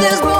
there's more.